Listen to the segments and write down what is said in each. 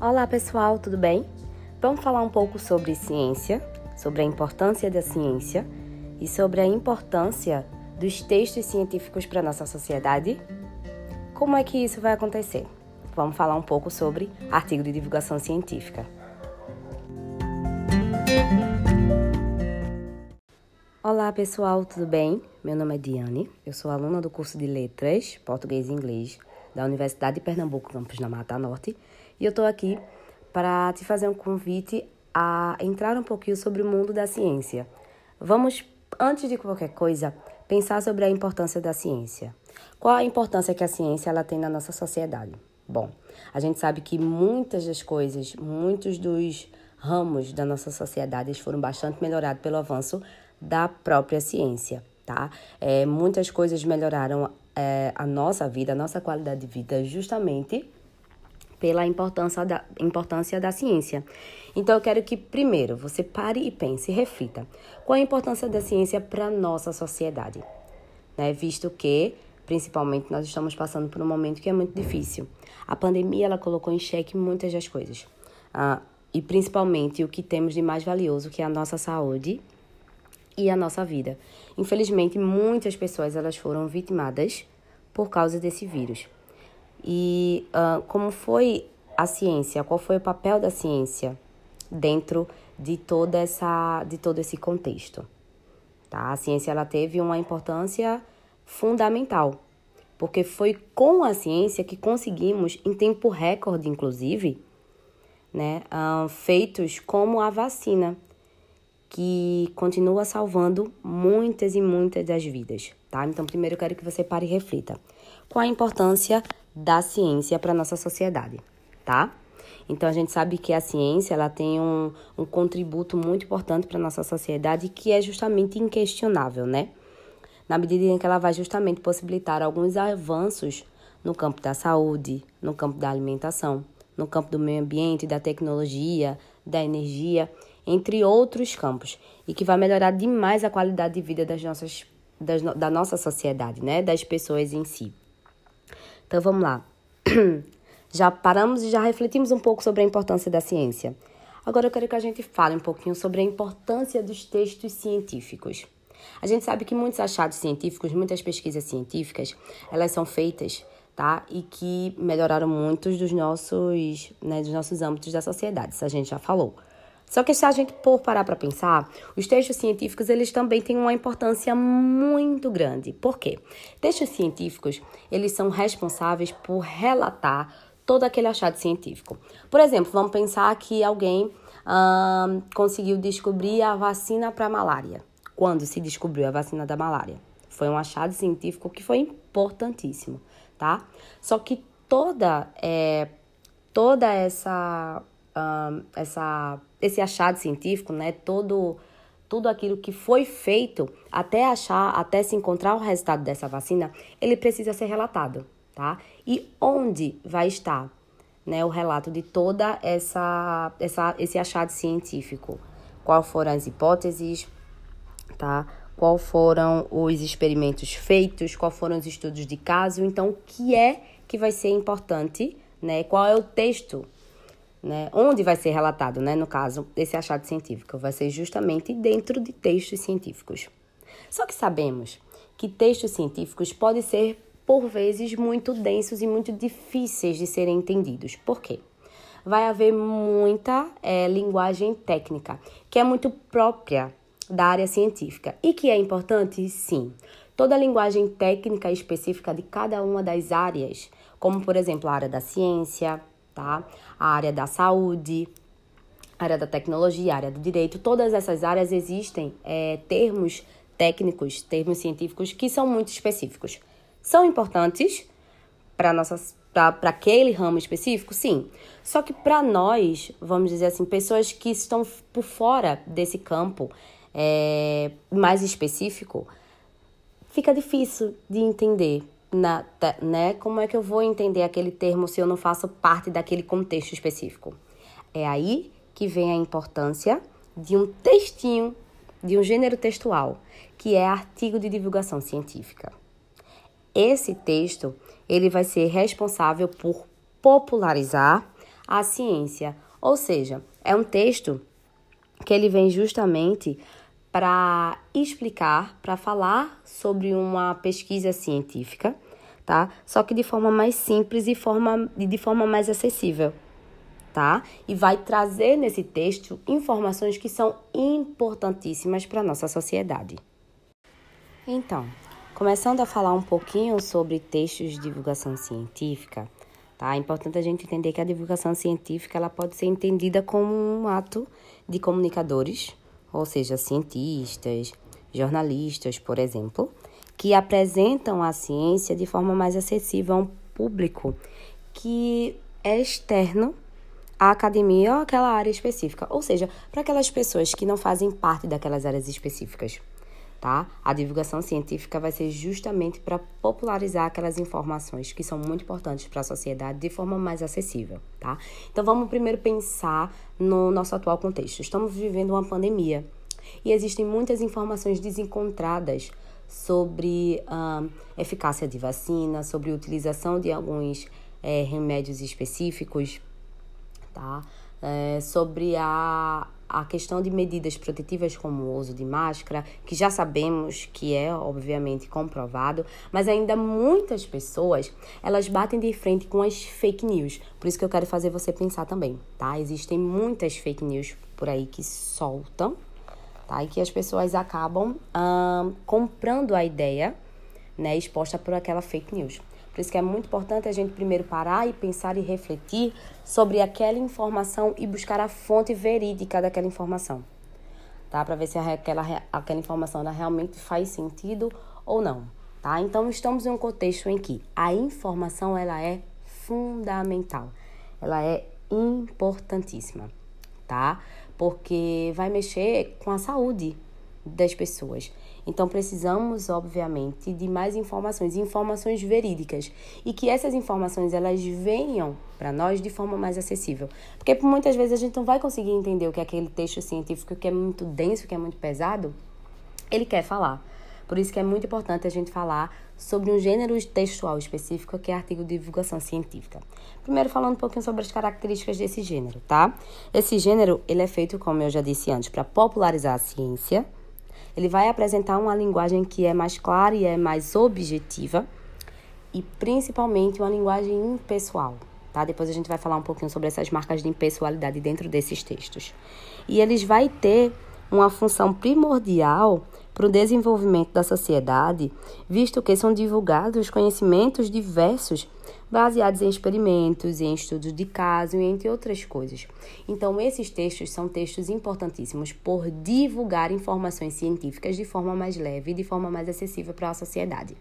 Olá pessoal, tudo bem? Vamos falar um pouco sobre ciência, sobre a importância da ciência e sobre a importância dos textos científicos para a nossa sociedade? Como é que isso vai acontecer? Vamos falar um pouco sobre artigo de divulgação científica. Olá pessoal, tudo bem? Meu nome é Diane, eu sou aluna do curso de Letras, Português e Inglês da Universidade de Pernambuco, campus na Mata Norte, e eu estou aqui para te fazer um convite a entrar um pouquinho sobre o mundo da ciência. Vamos, antes de qualquer coisa, pensar sobre a importância da ciência. Qual a importância que a ciência ela tem na nossa sociedade? Bom, a gente sabe que muitas das coisas, muitos dos ramos da nossa sociedade foram bastante melhorados pelo avanço da própria ciência, tá? É, muitas coisas melhoraram é, a nossa vida, a nossa qualidade de vida, justamente pela importância da, importância da ciência. Então, eu quero que, primeiro, você pare e pense, reflita. Qual a importância da ciência para a nossa sociedade? Né? Visto que, principalmente, nós estamos passando por um momento que é muito difícil. A pandemia, ela colocou em xeque muitas das coisas. Ah, e, principalmente, o que temos de mais valioso, que é a nossa saúde e a nossa vida. Infelizmente, muitas pessoas elas foram vitimadas por causa desse vírus. E uh, como foi a ciência? Qual foi o papel da ciência dentro de toda essa de todo esse contexto? Tá? A ciência ela teve uma importância fundamental, porque foi com a ciência que conseguimos, em tempo recorde, inclusive, né, uh, feitos como a vacina que continua salvando muitas e muitas das vidas, tá? Então, primeiro eu quero que você pare e reflita. Qual a importância da ciência para nossa sociedade, tá? Então, a gente sabe que a ciência ela tem um, um contributo muito importante para nossa sociedade que é justamente inquestionável, né? Na medida em que ela vai justamente possibilitar alguns avanços no campo da saúde, no campo da alimentação, no campo do meio ambiente, da tecnologia, da energia entre outros campos, e que vai melhorar demais a qualidade de vida das nossas, das, da nossa sociedade, né? Das pessoas em si. Então vamos lá. Já paramos e já refletimos um pouco sobre a importância da ciência. Agora eu quero que a gente fale um pouquinho sobre a importância dos textos científicos. A gente sabe que muitos achados científicos, muitas pesquisas científicas, elas são feitas, tá? E que melhoraram muitos dos nossos, né, dos nossos âmbitos da sociedade, isso a gente já falou. Só que se a gente for parar para pensar, os textos científicos eles também têm uma importância muito grande. Por quê? Textos científicos eles são responsáveis por relatar todo aquele achado científico. Por exemplo, vamos pensar que alguém hum, conseguiu descobrir a vacina para a malária. Quando se descobriu a vacina da malária? Foi um achado científico que foi importantíssimo, tá? Só que toda é, toda essa essa, esse achado científico, né, todo, tudo aquilo que foi feito até achar, até se encontrar o resultado dessa vacina, ele precisa ser relatado, tá? E onde vai estar, né, o relato de toda essa, essa esse achado científico? Quais foram as hipóteses, tá? Qual foram os experimentos feitos? Quais foram os estudos de caso? Então, o que é que vai ser importante, né? Qual é o texto né? Onde vai ser relatado, né? No caso, esse achado científico vai ser justamente dentro de textos científicos. Só que sabemos que textos científicos podem ser, por vezes, muito densos e muito difíceis de serem entendidos. Por quê? Vai haver muita é, linguagem técnica, que é muito própria da área científica e que é importante, sim. Toda a linguagem técnica específica de cada uma das áreas, como por exemplo a área da ciência, tá? A área da saúde, a área da tecnologia, a área do direito, todas essas áreas existem é, termos técnicos, termos científicos que são muito específicos. São importantes para nossas para aquele ramo específico, sim. Só que para nós, vamos dizer assim, pessoas que estão por fora desse campo é, mais específico, fica difícil de entender na, né? Como é que eu vou entender aquele termo se eu não faço parte daquele contexto específico? É aí que vem a importância de um textinho, de um gênero textual, que é artigo de divulgação científica. Esse texto, ele vai ser responsável por popularizar à ciência. Ou seja, é um texto que ele vem justamente para explicar, para falar sobre uma pesquisa científica, tá? Só que de forma mais simples e forma, de forma mais acessível, tá? E vai trazer nesse texto informações que são importantíssimas para a nossa sociedade. Então, começando a falar um pouquinho sobre textos de divulgação científica, tá? É importante a gente entender que a divulgação científica ela pode ser entendida como um ato de comunicadores, ou seja, cientistas, jornalistas, por exemplo, que apresentam a ciência de forma mais acessível a um público que é externo à academia ou àquela área específica, ou seja, para aquelas pessoas que não fazem parte daquelas áreas específicas. Tá? A divulgação científica vai ser justamente para popularizar aquelas informações que são muito importantes para a sociedade de forma mais acessível, tá? Então vamos primeiro pensar no nosso atual contexto. Estamos vivendo uma pandemia e existem muitas informações desencontradas sobre a eficácia de vacina, sobre utilização de alguns é, remédios específicos, tá? É, sobre a, a questão de medidas protetivas como o uso de máscara, que já sabemos que é obviamente comprovado, mas ainda muitas pessoas, elas batem de frente com as fake news. Por isso que eu quero fazer você pensar também, tá? Existem muitas fake news por aí que soltam tá? E que as pessoas acabam comprando a ideia, né, exposta por aquela fake news. Por isso que é muito importante a gente primeiro parar e pensar e refletir sobre aquela informação e buscar a fonte verídica daquela informação, tá? Para ver se aquela, aquela informação realmente faz sentido ou não, tá? Então estamos em um contexto em que a informação ela é fundamental, ela é importantíssima, tá? porque vai mexer com a saúde das pessoas. Então precisamos, obviamente, de mais informações, informações verídicas e que essas informações elas venham para nós de forma mais acessível, porque muitas vezes a gente não vai conseguir entender o que é aquele texto científico que é muito denso, que é muito pesado, ele quer falar. Por isso que é muito importante a gente falar sobre um gênero textual específico, que é artigo de divulgação científica. Primeiro falando um pouquinho sobre as características desse gênero, tá? Esse gênero, ele é feito, como eu já disse antes, para popularizar a ciência. Ele vai apresentar uma linguagem que é mais clara e é mais objetiva e principalmente uma linguagem impessoal, tá? Depois a gente vai falar um pouquinho sobre essas marcas de impessoalidade dentro desses textos. E eles vai ter uma função primordial para o desenvolvimento da sociedade, visto que são divulgados conhecimentos diversos baseados em experimentos, em estudos de caso e entre outras coisas. Então, esses textos são textos importantíssimos por divulgar informações científicas de forma mais leve e de forma mais acessível para a sociedade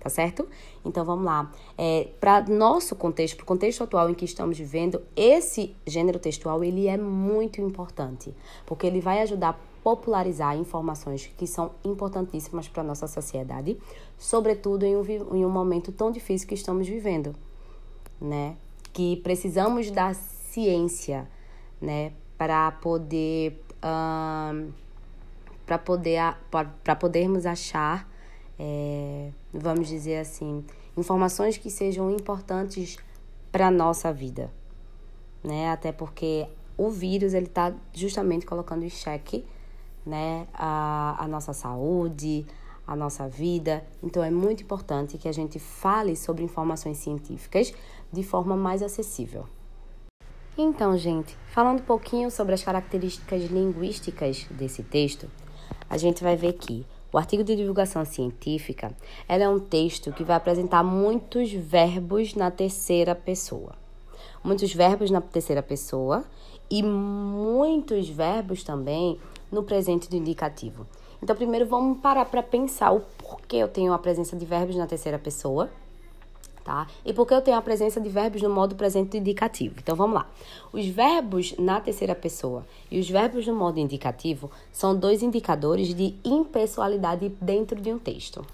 tá certo? Então vamos lá. É, para nosso contexto, para o contexto atual em que estamos vivendo, esse gênero textual ele é muito importante, porque ele vai ajudar popularizar informações que são importantíssimas para a nossa sociedade, sobretudo em um, em um momento tão difícil que estamos vivendo, né? Que precisamos da ciência, né? Para poder, para poder, para podermos achar, é, vamos dizer assim, informações que sejam importantes para a nossa vida, né? Até porque o vírus ele está justamente colocando em xeque né, a, a nossa saúde, a nossa vida. Então é muito importante que a gente fale sobre informações científicas de forma mais acessível. Então, gente, falando um pouquinho sobre as características linguísticas desse texto, a gente vai ver que o artigo de divulgação científica ela é um texto que vai apresentar muitos verbos na terceira pessoa. Muitos verbos na terceira pessoa e muitos verbos também no presente do indicativo. Então, primeiro vamos parar para pensar o porquê eu tenho a presença de verbos na terceira pessoa, tá? E por que eu tenho a presença de verbos no modo presente do indicativo. Então, vamos lá. Os verbos na terceira pessoa e os verbos no modo indicativo são dois indicadores de impessoalidade dentro de um texto.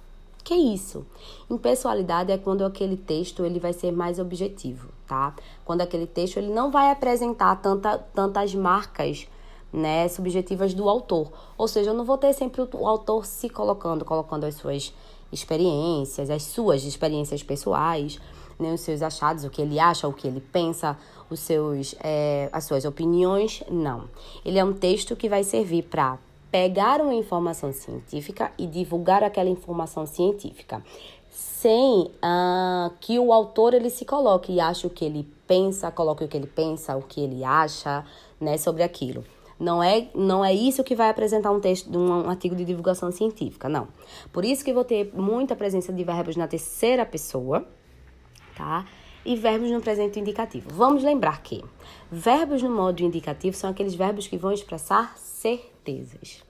Que isso? Impessoalidade é quando aquele texto ele vai ser mais objetivo, tá? Quando aquele texto ele não vai apresentar tanta, tantas marcas né, subjetivas do autor. Ou seja, eu não vou ter sempre o autor se colocando, colocando as suas experiências, as suas experiências pessoais, nem os seus achados, o que ele acha, o que ele pensa, os seus, é, as suas opiniões, não. Ele é um texto que vai servir para pegar uma informação científica e divulgar aquela informação científica, sem uh, que o autor ele se coloque e ache o que ele pensa, coloque o que ele pensa, o que ele acha, né, sobre aquilo. Não é, não é isso que vai apresentar um texto de um artigo de divulgação científica, não. Por isso que vou ter muita presença de verbos na terceira pessoa, tá? E verbos no presente indicativo. Vamos lembrar que verbos no modo indicativo são aqueles verbos que vão expressar certezas.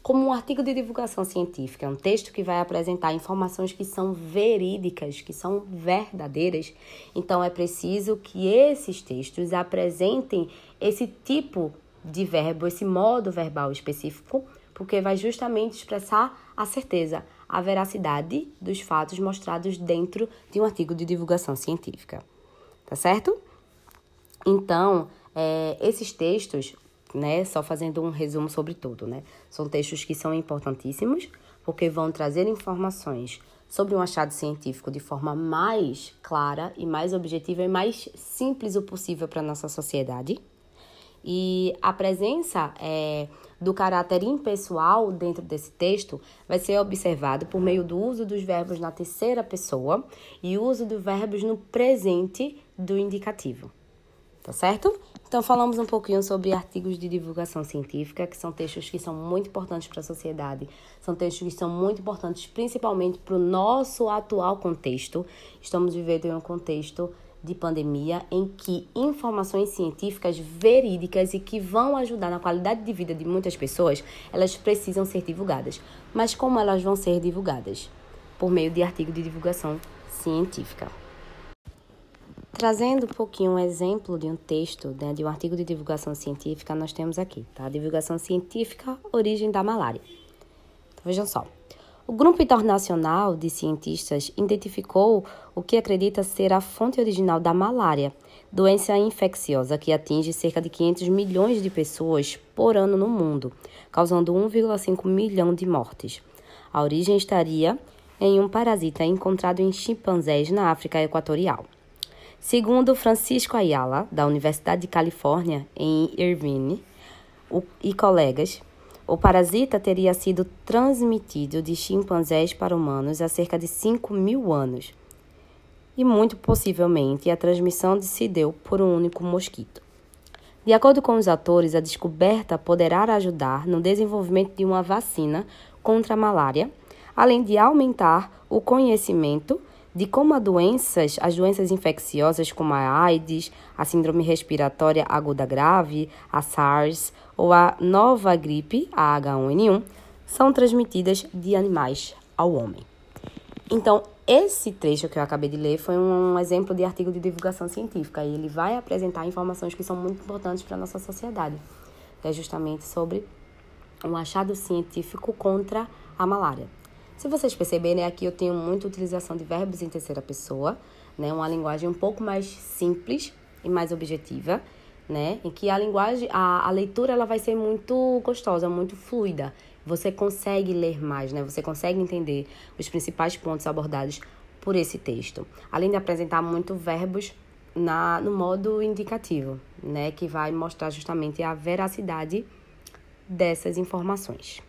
Como um artigo de divulgação científica é um texto que vai apresentar informações que são verídicas, que são verdadeiras, então é preciso que esses textos apresentem esse tipo de verbo, esse modo verbal específico, porque vai justamente expressar a certeza, a veracidade dos fatos mostrados dentro de um artigo de divulgação científica. Tá certo? Então, é, esses textos, né, só fazendo um resumo sobre tudo, né, são textos que são importantíssimos, porque vão trazer informações sobre um achado científico de forma mais clara e mais objetiva e mais simples o possível para a nossa sociedade. E a presença é, do caráter impessoal dentro desse texto vai ser observado por meio do uso dos verbos na terceira pessoa e uso dos verbos no presente do indicativo. Tá certo? Então, falamos um pouquinho sobre artigos de divulgação científica, que são textos que são muito importantes para a sociedade, são textos que são muito importantes principalmente para o nosso atual contexto. Estamos vivendo em um contexto de pandemia em que informações científicas verídicas e que vão ajudar na qualidade de vida de muitas pessoas, elas precisam ser divulgadas. Mas como elas vão ser divulgadas? Por meio de artigo de divulgação científica. Trazendo um pouquinho um exemplo de um texto, né, de um artigo de divulgação científica, nós temos aqui, tá? Divulgação científica, origem da malária. Então, vejam só. O grupo internacional de cientistas identificou o que acredita ser a fonte original da malária, doença infecciosa que atinge cerca de 500 milhões de pessoas por ano no mundo, causando 1,5 milhão de mortes. A origem estaria em um parasita encontrado em chimpanzés na África Equatorial. Segundo Francisco Ayala, da Universidade de Califórnia, em Irvine, e colegas, o parasita teria sido transmitido de chimpanzés para humanos há cerca de 5 mil anos. E muito possivelmente a transmissão se deu por um único mosquito. De acordo com os atores, a descoberta poderá ajudar no desenvolvimento de uma vacina contra a malária, além de aumentar o conhecimento de como doenças, as doenças infecciosas como a AIDS, a síndrome respiratória aguda grave, a SARS ou a nova gripe, a H1N1, são transmitidas de animais ao homem. Então, esse trecho que eu acabei de ler foi um exemplo de artigo de divulgação científica e ele vai apresentar informações que são muito importantes para a nossa sociedade, que é justamente sobre um achado científico contra a malária. Se vocês perceberem, aqui eu tenho muita utilização de verbos em terceira pessoa, né? Uma linguagem um pouco mais simples e mais objetiva, né? Em que a linguagem, a, a leitura, ela vai ser muito gostosa, muito fluida. Você consegue ler mais, né? Você consegue entender os principais pontos abordados por esse texto. Além de apresentar muito verbos na, no modo indicativo, né? Que vai mostrar justamente a veracidade dessas informações.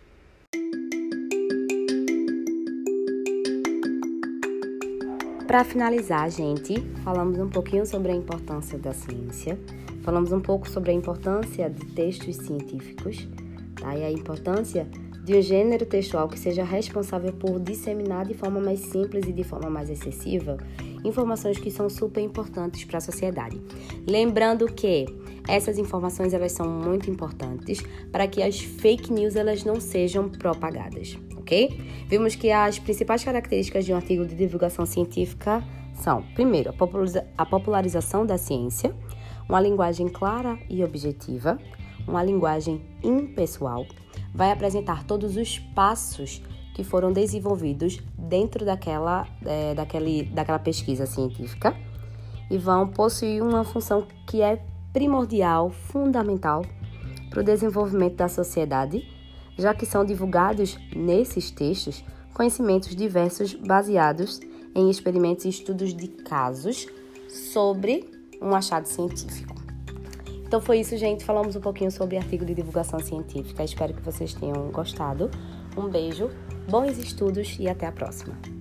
Para finalizar, gente, falamos um pouquinho sobre a importância da ciência, falamos um pouco sobre a importância de textos científicos, tá? E a importância de um gênero textual que seja responsável por disseminar de forma mais simples e de forma mais excessiva informações que são super importantes para a sociedade. Lembrando que essas informações elas são muito importantes para que as fake news elas não sejam propagadas ok? Vimos que as principais características de um artigo de divulgação científica são, primeiro, a popularização da ciência, uma linguagem clara e objetiva, uma linguagem impessoal, vai apresentar todos os passos que foram desenvolvidos dentro daquela, é, daquele, daquela pesquisa científica e vão possuir uma função que é primordial, fundamental para o desenvolvimento da sociedade já que são divulgados nesses textos conhecimentos diversos baseados em experimentos e estudos de casos sobre um achado científico. Então foi isso, gente. Falamos um pouquinho sobre artigo de divulgação científica. Espero que vocês tenham gostado. Um beijo, bons estudos e até a próxima.